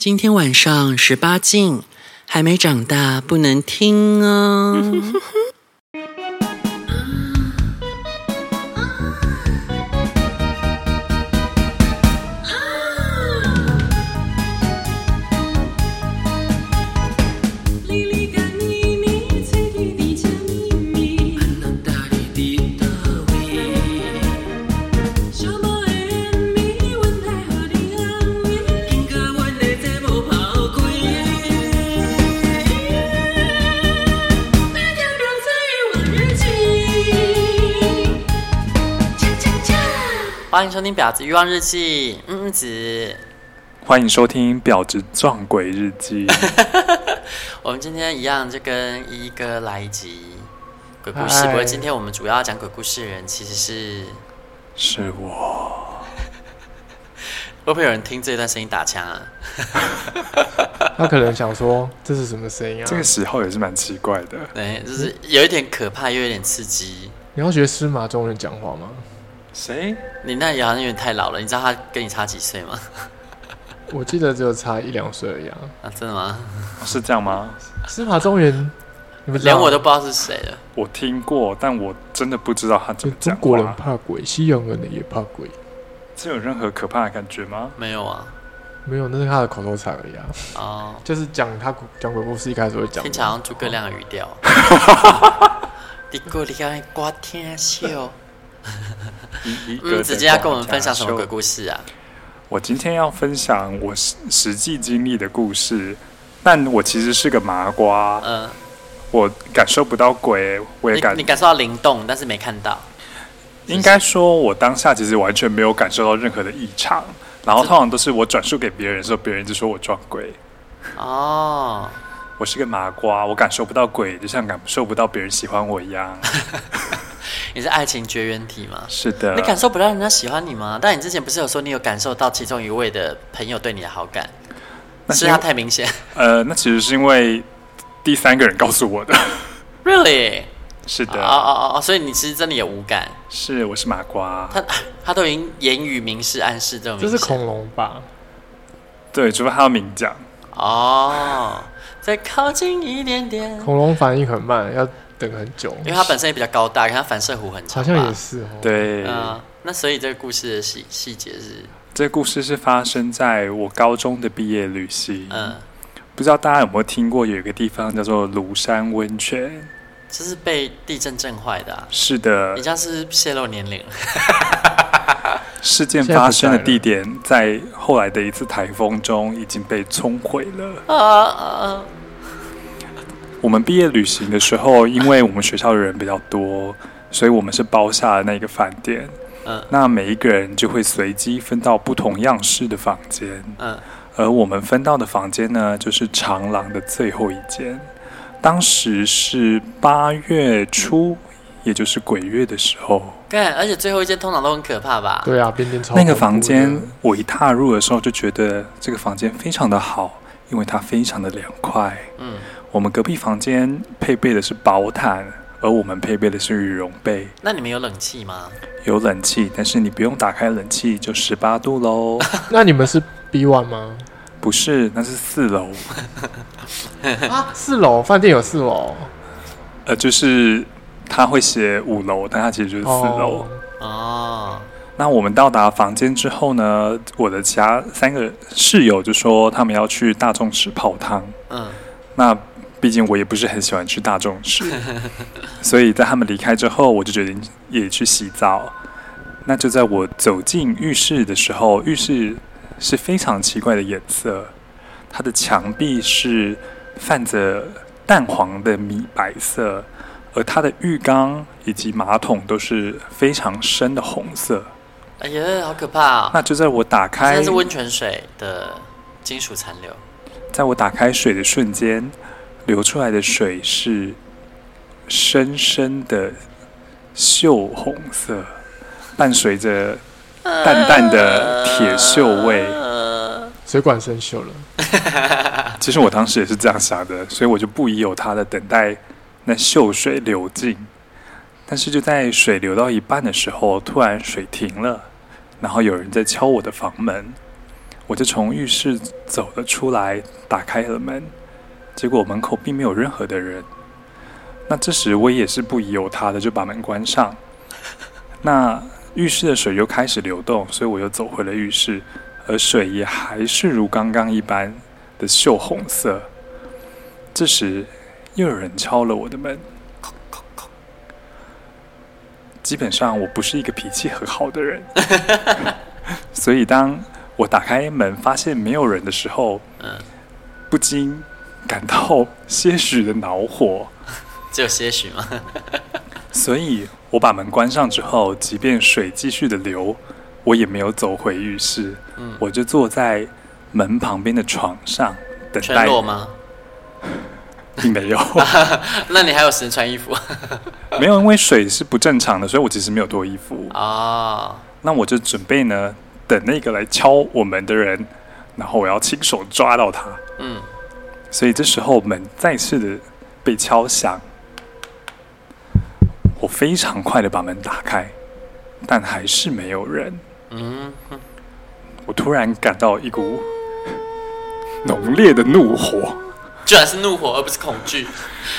今天晚上十八禁，还没长大不能听哦。欢迎收听《婊子欲望日记》，嗯嗯子。欢迎收听《婊子撞鬼日记》。我们今天一样就跟一哥来一集鬼故事，不过今天我们主要要讲鬼故事的人其实是是我。会不会有人听这段声音打枪啊？他可能想说这是什么声音啊？这个喜好也是蛮奇怪的。对，就是有一点可怕，又有点刺激。你要学司马中人讲话吗？谁？你那也好像有点太老了。你知道他跟你差几岁吗？我记得只有差一两岁而已啊。啊，真的吗？是这样吗？司马中原，你们连我都不知道是谁了。我听过，但我真的不知道他怎么讲。中国人怕鬼，西洋人也怕鬼。这有任何可怕的感觉吗？没有啊，没有，那是他的口头禅而已啊。哦，就是讲他讲鬼故事，一开始会讲。听起来像诸葛亮的语调。你过来挂天笑。嗯，直接要跟我们分享什么鬼故事啊？我今天要分享我实实际经历的故事，但我其实是个麻瓜。嗯，我感受不到鬼，我也感你，你感受到灵动，但是没看到。应该说，我当下其实完全没有感受到任何的异常，然后通常都是我转述给别人的时候，别人就说我撞鬼。哦，我是个麻瓜，我感受不到鬼，就像感受不到别人喜欢我一样。你是爱情绝缘体吗？是的。你感受不到人家喜欢你吗？但你之前不是有说你有感受到其中一位的朋友对你的好感？那是他太明显。呃，那其实是因为第三个人告诉我的。Really？是的。哦哦哦，所以你其实真的有无感？是，我是麻瓜。他他都已经言语明示暗示这种。这是恐龙吧？对，除非他要明讲。哦，再靠近一点点。恐龙反应很慢，要。等很久，因为它本身也比较高大，它反射弧很长。好像也是哦。对，嗯，那所以这个故事的细细节是，这个故事是发生在我高中的毕业旅行。嗯，不知道大家有没有听过，有一个地方叫做庐山温泉，这是被地震震坏的啊。是的，你这样是泄露年龄。事件发生的地点在后来的一次台风中已经被冲毁了。啊啊啊！我们毕业旅行的时候，因为我们学校的人比较多，所以我们是包下了那个饭店。嗯，那每一个人就会随机分到不同样式的房间。嗯，而我们分到的房间呢，就是长廊的最后一间。当时是八月初，也就是鬼月的时候。对，而且最后一间通常都很可怕吧？对啊，边边超。那个房间，我一踏入的时候就觉得这个房间非常的好，因为它非常的凉快。嗯。我们隔壁房间配备的是薄毯，而我们配备的是羽绒被。那你们有冷气吗？有冷气，但是你不用打开冷气就十八度喽。那你们是 B one 吗？不是，那是四楼。啊，四楼饭店有四楼？呃，就是他会写五楼，但他其实就是四楼。哦。哦。那我们到达房间之后呢，我的其他三个室友就说他们要去大众池泡汤。嗯。那。毕竟我也不是很喜欢去大众 池，所以在他们离开之后，我就决定也去洗澡。那就在我走进浴室的时候，浴室是非常奇怪的颜色，它的墙壁是泛着淡黄的米白色，而它的浴缸以及马桶都是非常深的红色。哎呀，好可怕哦！那就在我打开，温泉水的金属残留。在我打开水的瞬间。流出来的水是深深的锈红色，伴随着淡淡的铁锈味，水管生锈了。其实我当时也是这样想的，所以我就不疑有他的等待那锈水流尽。但是就在水流到一半的时候，突然水停了，然后有人在敲我的房门。我就从浴室走了出来，打开了门，结果门口并没有任何的人。那这时我也是不疑有他的，就把门关上。那浴室的水又开始流动，所以我又走回了浴室，而水也还是如刚刚一般的锈红色。这时又有人敲了我的门。基本上我不是一个脾气很好的人，所以当我打开门发现没有人的时候，不禁感到些许的恼火。只有些许吗？所以我把门关上之后，即便水继续的流，我也没有走回浴室。嗯，我就坐在门旁边的床上等待。全裸吗？并没有。那你还有时间穿衣服？没有，因为水是不正常的，所以我其实没有脱衣服。啊、哦，那我就准备呢，等那个来敲我门的人，然后我要亲手抓到他。嗯，所以这时候门再次的被敲响。我非常快的把门打开，但还是没有人。嗯，我突然感到一股浓烈的怒火，居然是怒火而不是恐惧。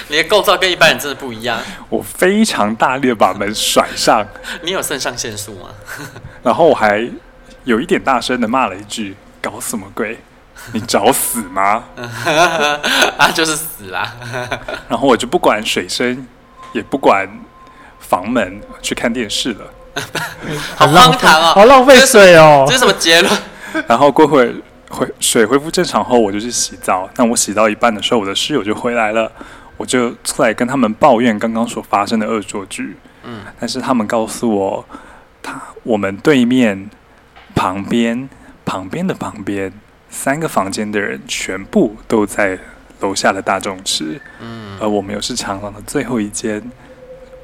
你的构造跟一般人真的不一样。我非常大力的把门甩上。你有肾上腺素吗？然后我还有一点大声的骂了一句：“搞什么鬼？你找死吗？” 啊，就是死啦。然后我就不管水声，也不管。房门去看电视了，好荒唐哦，好浪费水哦，这是什么结论？然后过会回水恢复正常后，我就去洗澡。但我洗到一半的时候，我的室友就回来了，我就出来跟他们抱怨刚刚所发生的恶作剧。嗯，但是他们告诉我，他我们对面旁边旁边的旁边三个房间的人全部都在楼下的大众池，嗯，而我们又是长廊的最后一间。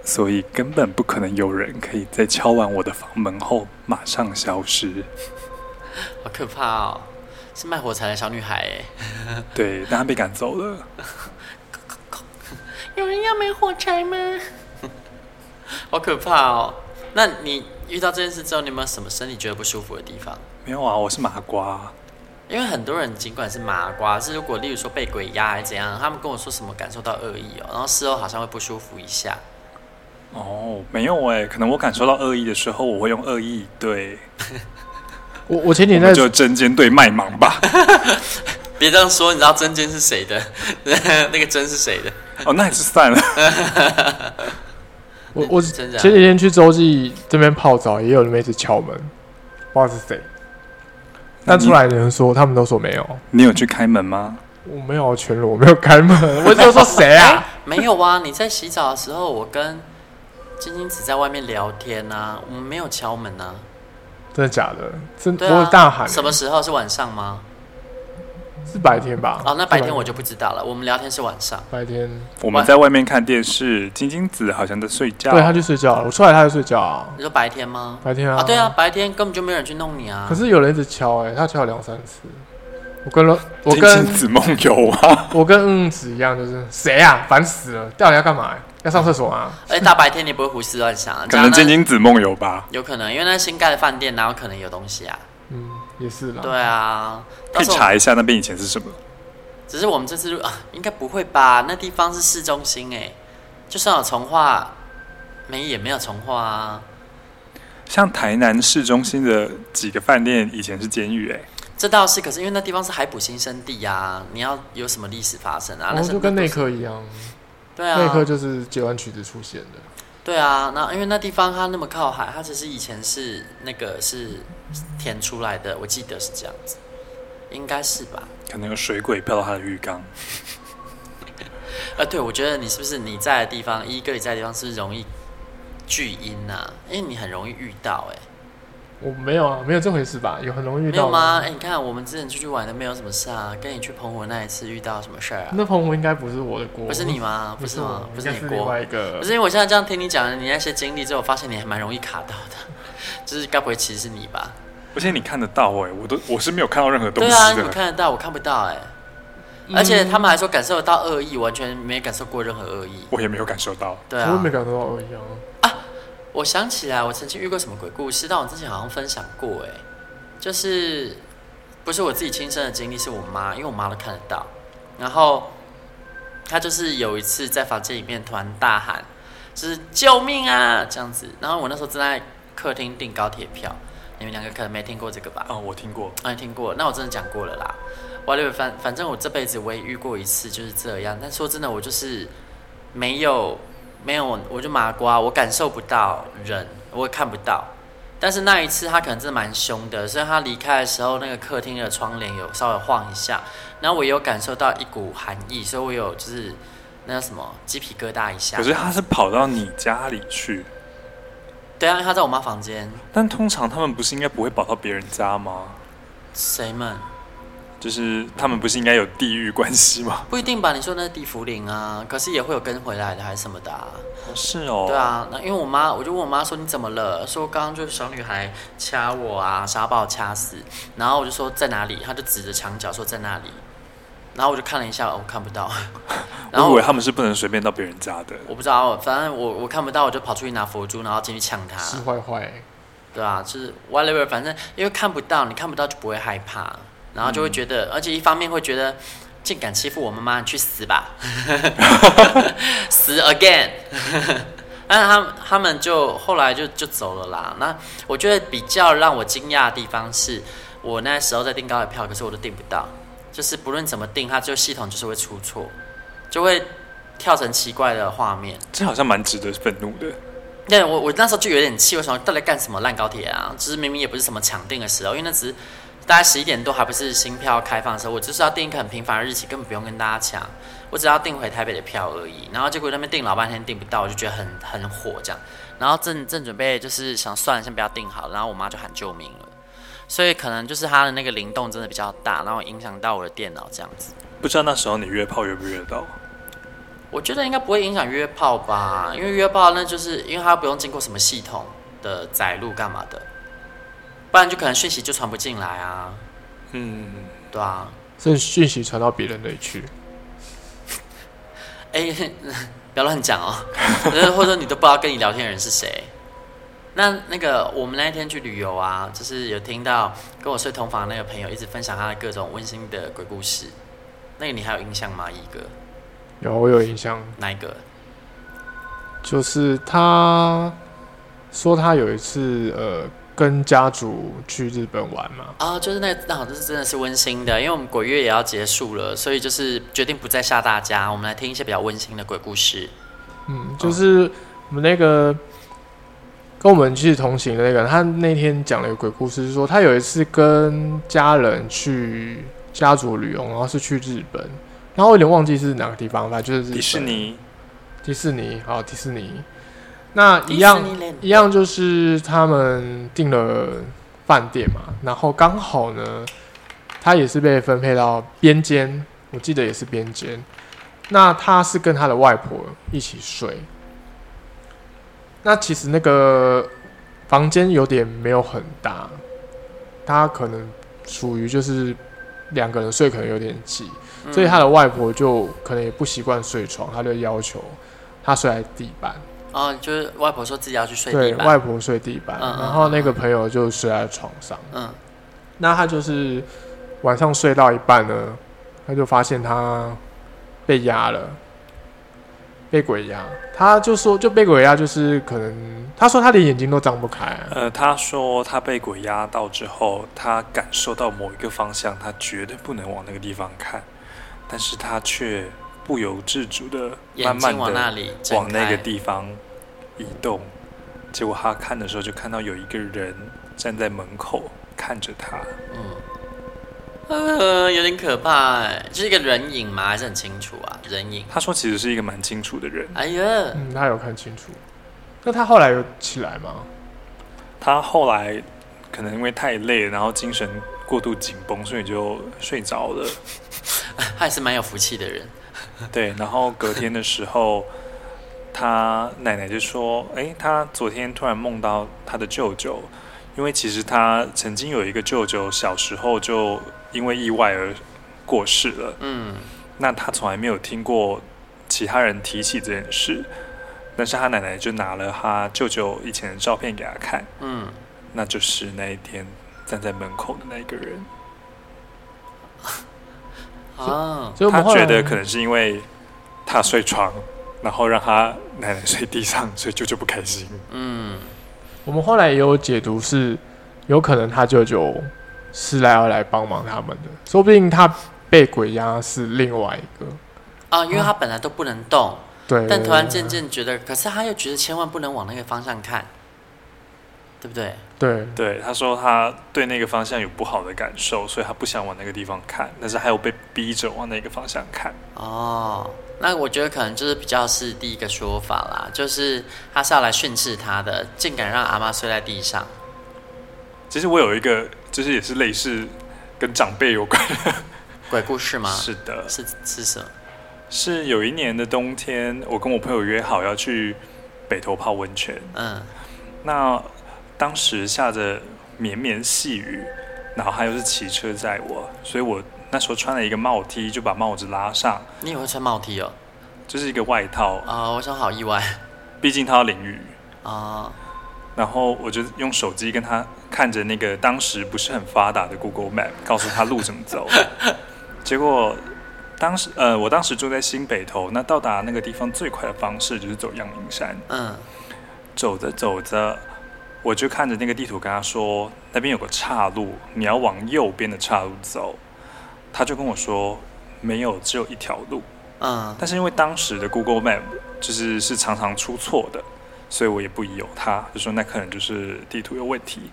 所以根本不可能有人可以在敲完我的房门后马上消失，好可怕哦！是卖火柴的小女孩哎，对，但她被赶走了。有人要买火柴吗？好可怕哦！那你遇到这件事之后，你有没有什么身体觉得不舒服的地方？没有啊，我是麻瓜。因为很多人尽管是麻瓜，是如果例如说被鬼压还是怎样，他们跟我说什么感受到恶意哦，然后事后好像会不舒服一下。哦，没有哎，可能我感受到恶意的时候，我会用恶意对。我我前几天就针尖对麦芒吧。别这样说，你知道针尖是谁的？那个针是谁的？哦，那也是算了。我我前几天去洲际这边泡澡，也有人一直敲门，不知道是谁。但出来的人说，他们都说没有。你有去开门吗？我没有全裸，我没有开门。我就说谁啊？没有啊！你在洗澡的时候，我跟。晶晶只在外面聊天啊，我们没有敲门啊。真的假的？真的不会大喊、欸。什么时候是晚上吗？是白天吧？哦，那白天我就不知道了。我们聊天是晚上。白天我们在外面看电视，晶晶子好像在睡觉。对，他去睡觉。我出来，他就睡觉啊。你说白天吗？白天啊。啊，对啊，白天根本就没有人去弄你啊。可是有人一直敲，哎，他敲了两三次。我跟了，我跟晶晶子梦游啊。我跟嗯子一样，就是谁呀？烦死了！到底要干嘛？要上厕所啊！哎，大白天你不会胡思乱想啊？可能晶晶子梦游吧？有可能，因为那新盖的饭店哪有可能有东西啊？嗯，也是啦。对啊，可以查一下那边以前是什么。只是我们这次啊，应该不会吧？那地方是市中心哎，就算有从化，没也没有从化啊。像台南市中心的几个饭店以前是监狱哎，这倒是。可是因为那地方是海捕新生地啊，你要有什么历史发生啊？那就跟内科一样。对啊，内科就是截完曲子出现的。对啊，那因为那地方它那么靠海，它其实以前是那个是填出来的，我记得是这样子，应该是吧？可能有水鬼飘到他的浴缸。呃，对，我觉得你是不是你在的地方，一个你在的地方是不是容易聚阴啊？因为你很容易遇到哎、欸。我没有啊，没有这回事吧？有很容易遇到没有吗？哎、欸，你看我们之前出去玩都没有什么事啊。跟你去澎湖那一次遇到什么事儿啊？那澎湖应该不是我的锅，不是你吗？不是吗？不是你锅。另外一个。不是因为我现在这样听你讲你那些经历之后，我发现你还蛮容易卡到的，就是该不会其实是你吧？而且你看得到哎、欸，我都我是没有看到任何东西的。对啊，你看得到，我看不到哎、欸。而且他们还说感受得到恶意，完全没感受过任何恶意。我也没有感受到。对啊，我也没感受到恶意啊。我想起来，我曾经遇过什么鬼故事，但我之前好像分享过，哎，就是不是我自己亲身的经历，是我妈，因为我妈都看得到。然后她就是有一次在房间里面突然大喊，就是救命啊这样子。然后我那时候正在客厅订高铁票，你们两个可能没听过这个吧？哦，我听过，啊，你听过？那我真的讲过了啦。我反反正我这辈子我也遇过一次就是这样，但说真的，我就是没有没有，我就麻瓜，我感受不到人，我也看不到。但是那一次他可能真的蛮凶的，所以他离开的时候，那个客厅的窗帘有稍微晃一下，然后我有感受到一股寒意，所以我有就是那个什么鸡皮疙瘩一下。可是他是跑到你家里去？对啊，他在我妈房间。但通常他们不是应该不会跑到别人家吗？谁们？就是他们不是应该有地域关系吗？不一定吧？你说那是地缚灵啊，可是也会有跟回来的，还是什么的啊？是哦。对啊，那因为我妈，我就问我妈说你怎么了？说刚刚就是小女孩掐我啊，想要把我掐死。然后我就说在哪里？她就指着墙角说在那里。然后我就看了一下，我看不到。然后我以为他们是不能随便到别人家的。我不知道，反正我我看不到，我就跑出去拿佛珠，然后进去抢她。是坏坏。对啊，就是 whatever，反正因为看不到，你看不到就不会害怕。然后就会觉得，嗯、而且一方面会觉得，竟敢欺负我妈妈，你去死吧，死 again。但是他们他们就后来就就走了啦。那我觉得比较让我惊讶的地方是，我那时候在订高铁票，可是我都订不到，就是不论怎么订，它就系统就是会出错，就会跳成奇怪的画面。这好像蛮值得愤怒的。对，我我那时候就有点气，我想到底干什么烂高铁啊？就是明明也不是什么抢订的时候，因为那只是。大概十一点多还不是新票开放的时候，我就是要订一个很平凡的日期，根本不用跟大家抢，我只要订回台北的票而已。然后结果那边订老半天订不到，我就觉得很很火这样。然后正正准备就是想算了，先不要订好，然后我妈就喊救命了。所以可能就是它的那个灵动真的比较大，然后影响到我的电脑这样子。不知道那时候你约炮约不约到？我觉得应该不会影响约炮吧，因为约炮那就是因为它不用经过什么系统的载入干嘛的。不然就可能讯息就传不进来啊，嗯，对啊，所以讯息传到别人那里去。哎、欸，不要乱讲哦，或者说你都不知道跟你聊天的人是谁。那那个我们那一天去旅游啊，就是有听到跟我睡同房的那个朋友一直分享他的各种温馨的鬼故事。那个你还有印象吗？一哥？有，我有印象。哪一个？就是他说他有一次呃。跟家族去日本玩嘛？啊，就是那那好像是真的是温馨的，因为我们鬼月也要结束了，所以就是决定不再吓大家，我们来听一些比较温馨的鬼故事。嗯，就是我们那个跟我们去同行的那个人，他那天讲了一个鬼故事，是说他有一次跟家人去家族旅游，然后是去日本，然后我有点忘记是哪个地方，反正就是迪士尼，迪士尼，好，迪士尼。那一样一样，就是他们订了饭店嘛，然后刚好呢，他也是被分配到边间，我记得也是边间。那他是跟他的外婆一起睡。那其实那个房间有点没有很大，他可能属于就是两个人睡可能有点挤，所以他的外婆就可能也不习惯睡床，他就要求他睡在地板。哦，就是外婆说自己要去睡地板。对，外婆睡地板，嗯、然后那个朋友就睡在床上。嗯，那他就是晚上睡到一半呢，他就发现他被压了，被鬼压。他就说，就被鬼压，就是可能他说他连眼睛都张不开。呃，他说他被鬼压到之后，他感受到某一个方向，他绝对不能往那个地方看，但是他却不由自主的慢慢的往那里往那个地方。移动，结果他看的时候就看到有一个人站在门口看着他。嗯，呃，有点可怕哎，就是一个人影吗？还是很清楚啊？人影？他说其实是一个蛮清楚的人。哎呀，嗯，他有看清楚。那他后来有起来吗？他后来可能因为太累，然后精神过度紧绷，所以就睡着了。他 还是蛮有福气的人。对，然后隔天的时候。他奶奶就说：“诶，他昨天突然梦到他的舅舅，因为其实他曾经有一个舅舅，小时候就因为意外而过世了。嗯，那他从来没有听过其他人提起这件事，但是他奶奶就拿了他舅舅以前的照片给他看。嗯，那就是那一天站在门口的那个人。啊，所以他觉得可能是因为他睡床，然后让他奶奶睡地上，所以舅舅不开心。嗯，我们后来也有解读是，有可能他舅舅是来要来帮忙他们的，说不定他被鬼压是另外一个啊，因为他本来都不能动，啊、对，但突然渐渐觉得，可是他又觉得千万不能往那个方向看。对不对？对对，他说他对那个方向有不好的感受，所以他不想往那个地方看，但是还有被逼着往那个方向看。哦，那我觉得可能就是比较是第一个说法啦，就是他是要来训斥他的，竟敢让阿妈睡在地上。其实我有一个，就是也是类似跟长辈有关的 鬼故事吗？是的，是是什么？是有一年的冬天，我跟我朋友约好要去北头泡温泉。嗯，那。当时下着绵绵细雨，然后他又是骑车载我，所以我那时候穿了一个帽 T，就把帽子拉上。你也会穿帽 T 哦？就是一个外套啊、哦！我想好意外，毕竟他要淋雨啊。哦、然后我就用手机跟他看着那个当时不是很发达的 Google Map，告诉他路怎么走。结果当时呃，我当时住在新北头，那到达那个地方最快的方式就是走阳明山。嗯，走着走着。我就看着那个地图，跟他说那边有个岔路，你要往右边的岔路走。他就跟我说没有，只有一条路。嗯，但是因为当时的 Google Map 就是是常常出错的，所以我也不疑有他，就说那可能就是地图有问题。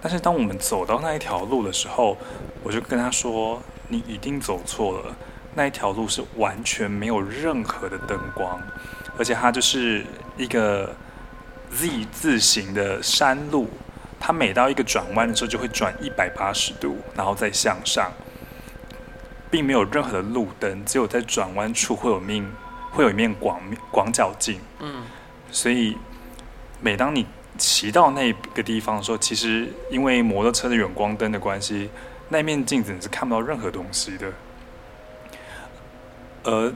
但是当我们走到那一条路的时候，我就跟他说你一定走错了，那一条路是完全没有任何的灯光，而且它就是一个。Z 字形的山路，它每到一个转弯的时候就会转一百八十度，然后再向上，并没有任何的路灯，只有在转弯处会有面会有一面广广角镜。嗯，所以每当你骑到那个地方的时候，其实因为摩托车的远光灯的关系，那面镜子你是看不到任何东西的。而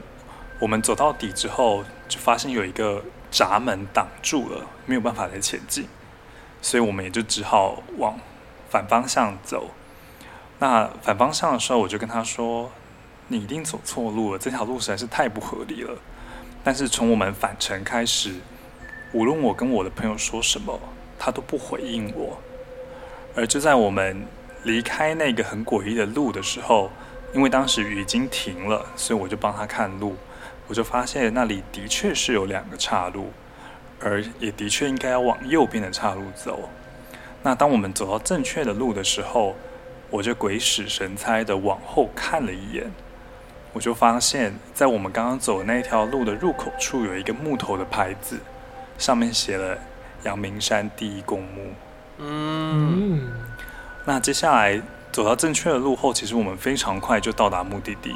我们走到底之后，就发现有一个。闸门挡住了，没有办法再前进，所以我们也就只好往反方向走。那反方向的时候，我就跟他说：“你一定走错路了，这条路实在是太不合理了。”但是从我们返程开始，无论我跟我的朋友说什么，他都不回应我。而就在我们离开那个很诡异的路的时候，因为当时雨已经停了，所以我就帮他看路。我就发现那里的确是有两个岔路，而也的确应该要往右边的岔路走。那当我们走到正确的路的时候，我就鬼使神差的往后看了一眼，我就发现，在我们刚刚走的那条路的入口处有一个木头的牌子，上面写了“阳明山第一公墓”。嗯，那接下来走到正确的路后，其实我们非常快就到达目的地。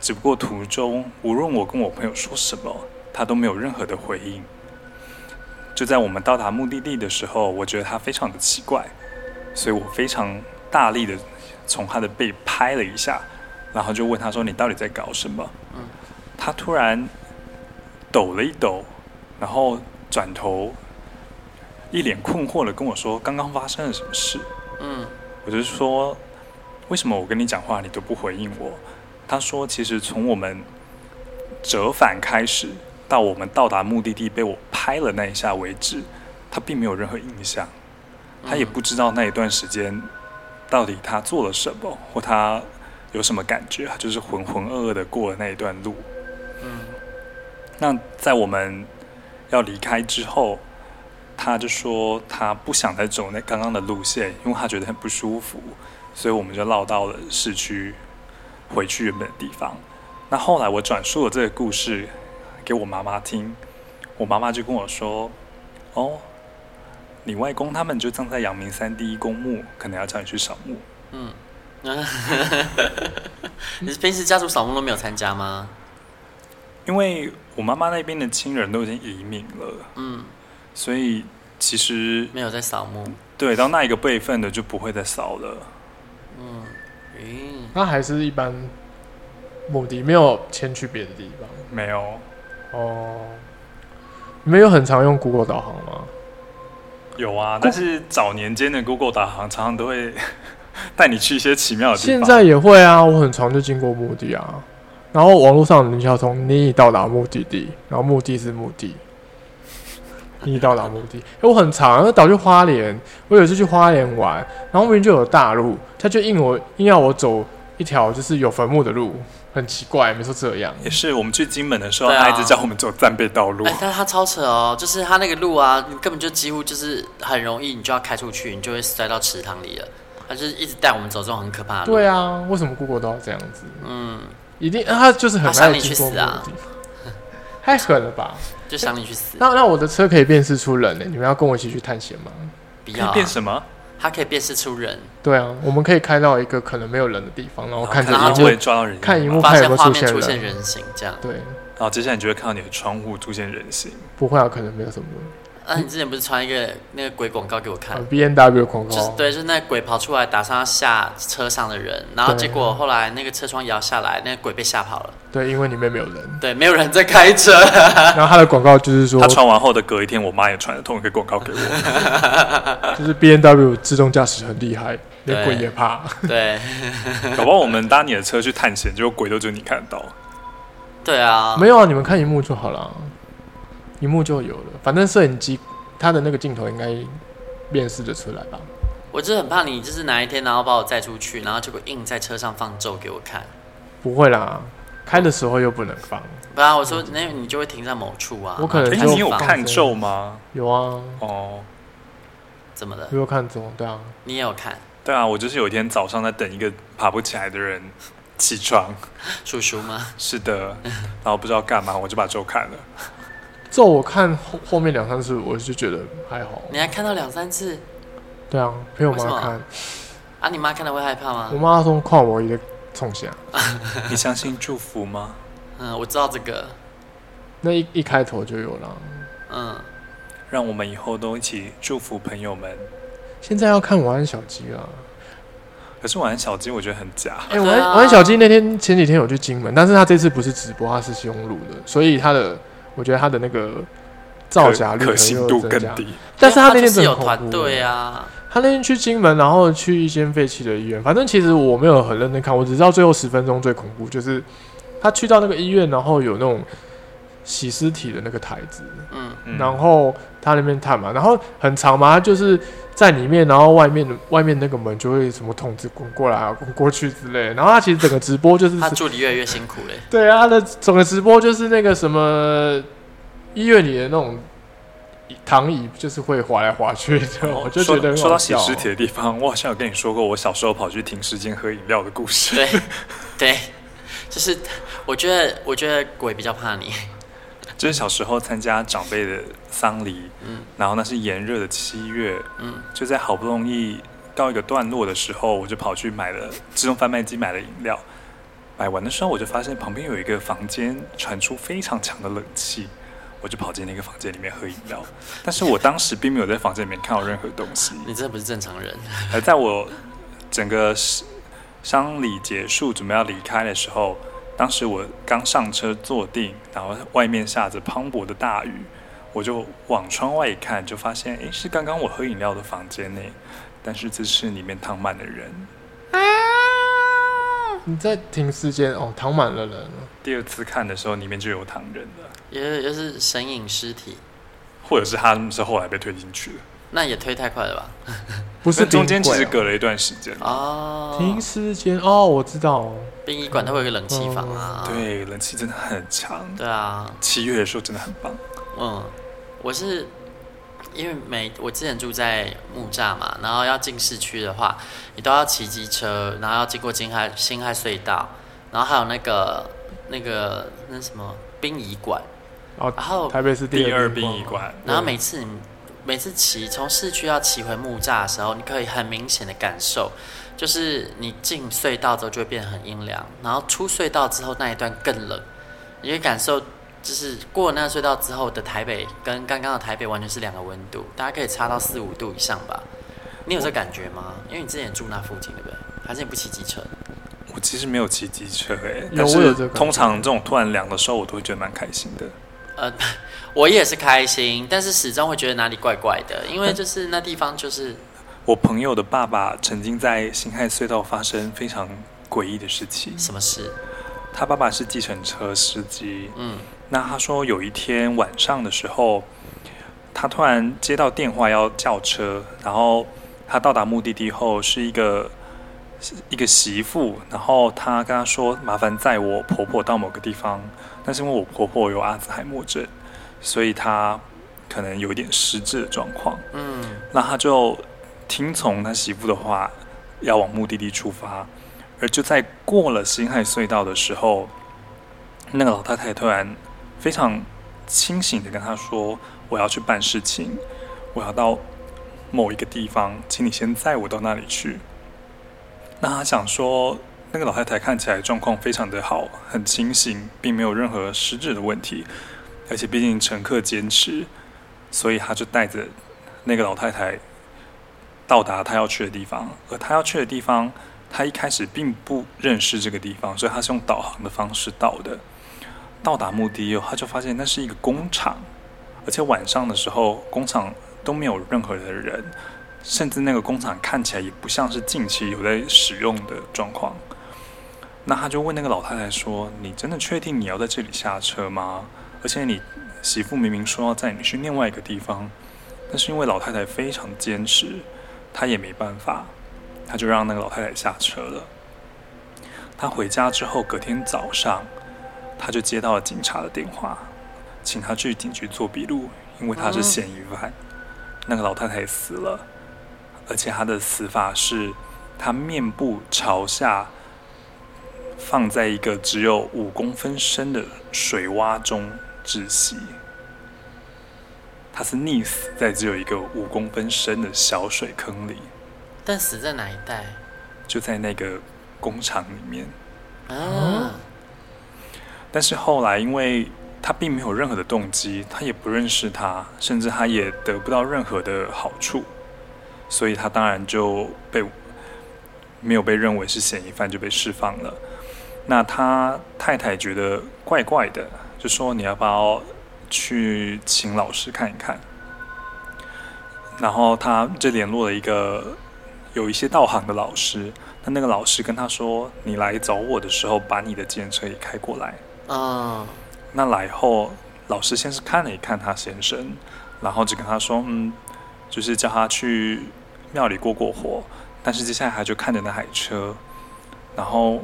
只不过途中，无论我跟我朋友说什么，他都没有任何的回应。就在我们到达目的地的时候，我觉得他非常的奇怪，所以我非常大力的从他的背拍了一下，然后就问他说：“你到底在搞什么？”嗯，他突然抖了一抖，然后转头一脸困惑的跟我说：“刚刚发生了什么事？”嗯，我就说：“为什么我跟你讲话你都不回应我？”他说：“其实从我们折返开始，到我们到达目的地被我拍了那一下为止，他并没有任何印象。他也不知道那一段时间到底他做了什么，或他有什么感觉。他就是浑浑噩噩的过了那一段路。嗯，那在我们要离开之后，他就说他不想再走那刚刚的路线，因为他觉得很不舒服，所以我们就绕到了市区。”回去原本的地方。那后来我转述了这个故事给我妈妈听，我妈妈就跟我说：“哦，你外公他们就葬在阳明山第一公墓，可能要叫你去扫墓。”嗯，你是平时家族扫墓都没有参加吗？因为我妈妈那边的亲人都已经移民了，嗯，所以其实没有在扫墓。对，到那一个辈分的就不会再扫了。嗯。嗯，那还是一般目的，没有迁去别的地方。没有。哦，你们有很常用 Google 导航吗？有啊，但是早年间的 Google 导航常常都会 带你去一些奇妙的地方。现在也会啊，我很常就经过目的啊。然后网络上人家说你已到达目的地，然后目的是目的，你已到达目的。我很常，导去花莲，我有一次去花莲玩，然后后面就有大路，他就硬我硬要我走一条就是有坟墓的路，很奇怪，没说这样。也是我们去金门的时候，啊、他一直叫我们走战备道路。哎，但他超扯哦，就是他那个路啊，你根本就几乎就是很容易，你就要开出去，你就会摔到池塘里了。他就是一直带我们走这种很可怕的路。对啊，为什么 Google 都要这样子？嗯。一定，他就是很爱去死啊！太狠了吧！就想你去死。那那我的车可以辨识出人呢？你们要跟我一起去探险吗？不要变什么？它可以辨识出人。对啊，我们可以开到一个可能没有人的地方，然后看着萤幕抓到人，看萤幕看有没有出现出现人形，这样对。然后接下来你就会看到你的窗户出现人形。不会啊，可能没有什么。那、啊、你之前不是传一个那个鬼广告给我看？B N W 广告，就是对，就是那鬼跑出来打算要下车上的人，然后结果后来那个车窗摇下来，那个鬼被吓跑了。对，因为里面没有人。对，没有人在开车。然后他的广告就是说，他传完后的隔一天，我妈也传了同一个广告给我，就是 B N W 自动驾驶很厉害，连鬼也怕。对，搞不好我们搭你的车去探险，结果鬼都只有你看得到。对啊，没有啊，你们看荧幕就好了。屏幕就有了，反正摄影机它的那个镜头应该辨识得出来吧。我就很怕你，就是哪一天然后把我载出去，然后结果硬在车上放咒给我看。不会啦，开的时候又不能放。不啊我说那你就会停在某处啊。我可能就、欸、你有看咒吗？有啊。哦，怎么了？没有看咒，对啊。你也有看？对啊，我就是有一天早上在等一个爬不起来的人起床。叔叔吗？是的。然后不知道干嘛，我就把咒看了。咒我看后后面两三次，我就觉得还好。你还看到两三次？对啊，陪我妈看。啊，你妈看了会害怕吗？我妈说看我一个冲下。你相信祝福吗？嗯，我知道这个。那一一开头就有了。嗯，让我们以后都一起祝福朋友们。现在要看《晚安小鸡》啊。可是《晚安小鸡》我觉得很假。哎、欸，《晚安晚安小鸡》那天前几天有去金门，但是他这次不是直播，他是用录的，所以他的。我觉得他的那个造假率可信度更低，但是他那天真的有团队啊。他那天去金门，然后去一间废弃的医院。反正其实我没有很认真看，我只知道最后十分钟最恐怖，就是他去到那个医院，然后有那种洗尸体的那个台子，嗯，然后他那边探嘛，然后很长嘛，他就是在里面，然后外面外面那个门就会什么筒子滚过来啊，滚过去之类。然后他其实整个直播就是他助理越来越辛苦嘞。对啊，他的整个直播就是那个什么。医院里的那种躺椅，就是会滑来滑去的，哦、我就觉得说到洗尸体的地方，我好像有跟你说过，我小时候跑去停尸间喝饮料的故事。对，对，就是我觉得，我觉得鬼比较怕你。就是小时候参加长辈的丧礼，嗯，然后那是炎热的七月，嗯，就在好不容易到一个段落的时候，我就跑去买了自动贩卖机买了饮料。买完的时候，我就发现旁边有一个房间传出非常强的冷气。我就跑进那个房间里面喝饮料，但是我当时并没有在房间里面看到任何东西。你真的不是正常人。而在我整个丧礼结束准备要离开的时候，当时我刚上车坐定，然后外面下着磅礴的大雨，我就往窗外一看，就发现，哎，是刚刚我喝饮料的房间内，但是这是里面躺满了人。你在停尸间哦，躺满了人。第二次看的时候，里面就有躺人了。也也是神隐尸体，或者是他们是后来被推进去的。那也推太快了吧？不是，中间其实隔了一段时间哦。停尸间哦，我知道，殡仪馆它会有个冷气房啊。对，冷气真的很强。对啊，七月的时候真的很棒。嗯，我是因为每我之前住在木栅嘛，然后要进市区的话，你都要骑机车，然后要经过金海新海隧道，然后还有那个那个那什么殡仪馆。然后台北是第二殡仪馆，然后每次你每次骑从市区要骑回木栅的时候，你可以很明显的感受，就是你进隧道之后就会变得很阴凉，然后出隧道之后那一段更冷，你会感受就是过了那个隧道之后的台北跟刚刚的台北完全是两个温度，大家可以差到四五度以上吧？你有这感觉吗？因为你之前住那附近对不对？还是你不骑机车？我其实没有骑机车哎，但是通常这种突然凉的时候，我都会觉得蛮开心的。呃，我也是开心，但是始终会觉得哪里怪怪的，因为就是那地方就是我朋友的爸爸曾经在辛亥隧道发生非常诡异的事情。什么事？他爸爸是计程车司机。嗯，那他说有一天晚上的时候，他突然接到电话要叫车，然后他到达目的地后是一个一个媳妇，然后她跟他说：“麻烦载我婆婆到某个地方。”但是因为我婆婆有阿兹海默症，所以她可能有一点失智的状况。嗯，那他就。听从他媳妇的话，要往目的地出发。而就在过了辛亥隧道的时候，那个老太太突然非常清醒的跟他说：“我要去办事情，我要到某一个地方，请你先载我到那里去。”那他想说，那个老太太看起来状况非常的好，很清醒，并没有任何失智的问题。而且毕竟乘客坚持，所以他就带着那个老太太。到达他要去的地方，而他要去的地方，他一开始并不认识这个地方，所以他是用导航的方式到的。到达目的地后，他就发现那是一个工厂，而且晚上的时候，工厂都没有任何的人，甚至那个工厂看起来也不像是近期有在使用的状况。那他就问那个老太太说：“你真的确定你要在这里下车吗？而且你媳妇明明说要载你去另外一个地方，但是因为老太太非常坚持。”她也没办法，他就让那个老太太下车了。他回家之后，隔天早上，他就接到了警察的电话，请他去警局做笔录，因为他是嫌疑犯。那个老太太死了，而且他的死法是，他面部朝下，放在一个只有五公分深的水洼中窒息。他是溺死在只有一个五公分深的小水坑里，但死在哪一带？就在那个工厂里面。啊！但是后来，因为他并没有任何的动机，他也不认识他，甚至他也得不到任何的好处，所以他当然就被没有被认为是嫌疑犯，就被释放了。那他太太觉得怪怪的，就说：“你要不要？”去请老师看一看，然后他就联络了一个有一些道行的老师。那那个老师跟他说：“你来找我的时候，把你的计程车也开过来。”啊，那来后，老师先是看了一看他先生，然后就跟他说：“嗯，就是叫他去庙里过过火。”但是接下来他就看着那台车，然后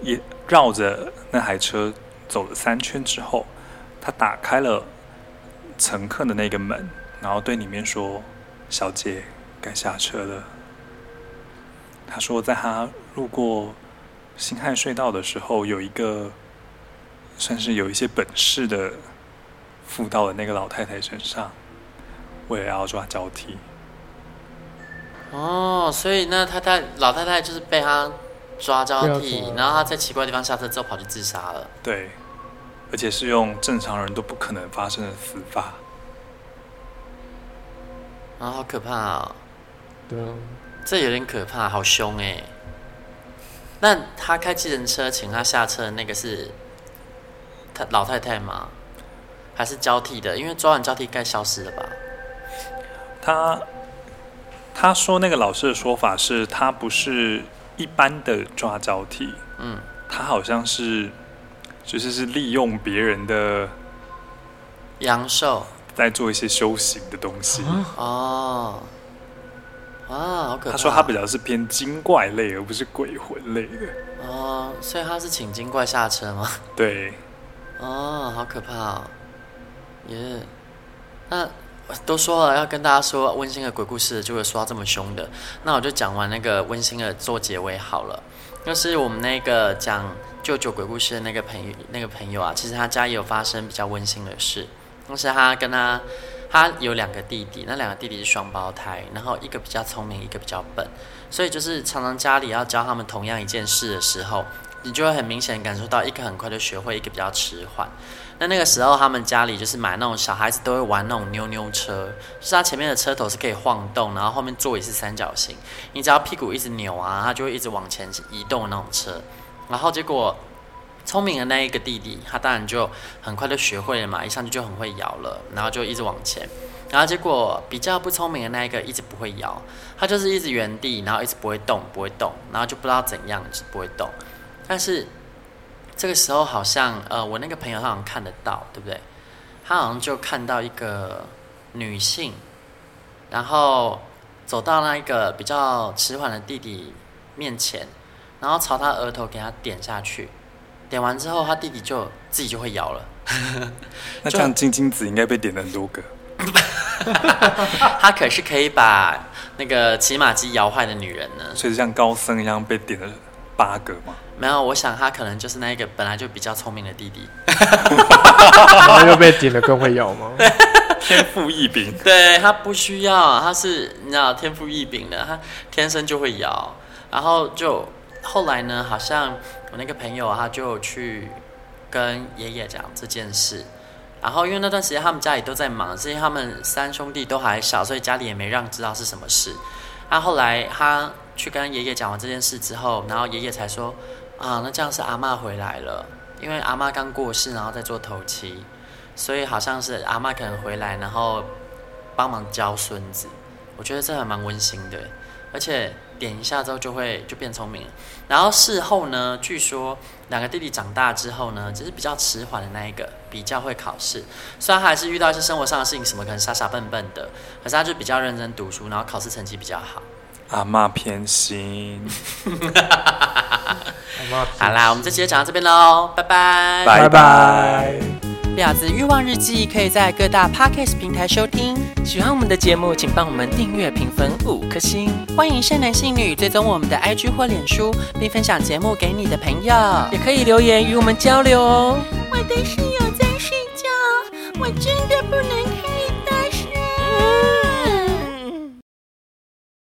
也绕着那台车走了三圈之后。他打开了乘客的那个门，然后对里面说：“小姐，该下车了。”他说，在他路过辛亥隧道的时候，有一个算是有一些本事的附到了那个老太太身上，为了要抓交替。哦，所以那太太老太太就是被他抓交替，然后他在奇怪的地方下车之后跑去自杀了。对。而且是用正常人都不可能发生的死法，啊，好可怕啊！对啊，这有点可怕，好凶哎！那他开计程车请他下车的那个是他老太太吗？还是交替的？因为抓完交替该消失了吧？他他说那个老师的说法是他不是一般的抓交替，嗯，他好像是。就是是利用别人的阳寿，在做一些修行的东西哦。啊，好可怕！他说他比较是偏精怪类，而不是鬼魂类的。哦，所以他是请精怪下车吗？对。哦，好可怕哦！耶、yeah，那都说了要跟大家说温馨的鬼故事，就会说到这么凶的。那我就讲完那个温馨的做结尾好了。就是我们那个讲舅舅鬼故事的那个朋友，那个朋友啊，其实他家也有发生比较温馨的事。同时他跟他，他有两个弟弟，那两个弟弟是双胞胎，然后一个比较聪明，一个比较笨，所以就是常常家里要教他们同样一件事的时候，你就会很明显感受到一个很快就学会，一个比较迟缓。那那个时候，他们家里就是买那种小孩子都会玩那种扭扭车，就是它前面的车头是可以晃动，然后后面座椅是三角形，你只要屁股一直扭啊，它就会一直往前移动那种车。然后结果聪明的那一个弟弟，他当然就很快就学会了嘛，一上去就很会摇了，然后就一直往前。然后结果比较不聪明的那一个一直不会摇，他就是一直原地，然后一直不会动，不会动，然后就不知道怎样，就不会动。但是这个时候好像呃，我那个朋友他好像看得到，对不对？他好像就看到一个女性，然后走到那一个比较迟缓的弟弟面前，然后朝他额头给他点下去，点完之后他弟弟就自己就会摇了。那这样金金子应该被点了很多个。他可是可以把那个骑马机摇坏的女人呢，所以像高僧一样被点了八个吗？没有，我想他可能就是那一个本来就比较聪明的弟弟，然后又被顶了更会咬吗？天赋异禀，对，他不需要，他是你知道天赋异禀的，他天生就会咬。然后就后来呢，好像我那个朋友他就去跟爷爷讲这件事。然后，因为那段时间他们家里都在忙，所以他们三兄弟都还小，所以家里也没让知道是什么事。那、啊、后来他去跟爷爷讲完这件事之后，然后爷爷才说：“啊，那这样是阿嬷回来了，因为阿嬷刚过世，然后在做头七，所以好像是阿嬷可能回来，然后帮忙教孙子。我觉得这还蛮温馨的，而且。”点一下之后就会就变聪明了，然后事后呢，据说两个弟弟长大之后呢，只是比较迟缓的那一个比较会考试，虽然还是遇到一些生活上的事情，什么可能傻傻笨笨的，可是他就比较认真读书，然后考试成绩比较好。阿妈 偏心。好啦，我们这期就讲到这边喽，拜拜，拜拜。婊子欲望日记可以在各大 Podcast 平台收听。喜欢我们的节目，请帮我们订阅、评分五颗星。欢迎善男信女追踪我们的 IG 或脸书，并分享节目给你的朋友，也可以留言与我们交流哦。我的室友在睡觉，我真的不能开大声。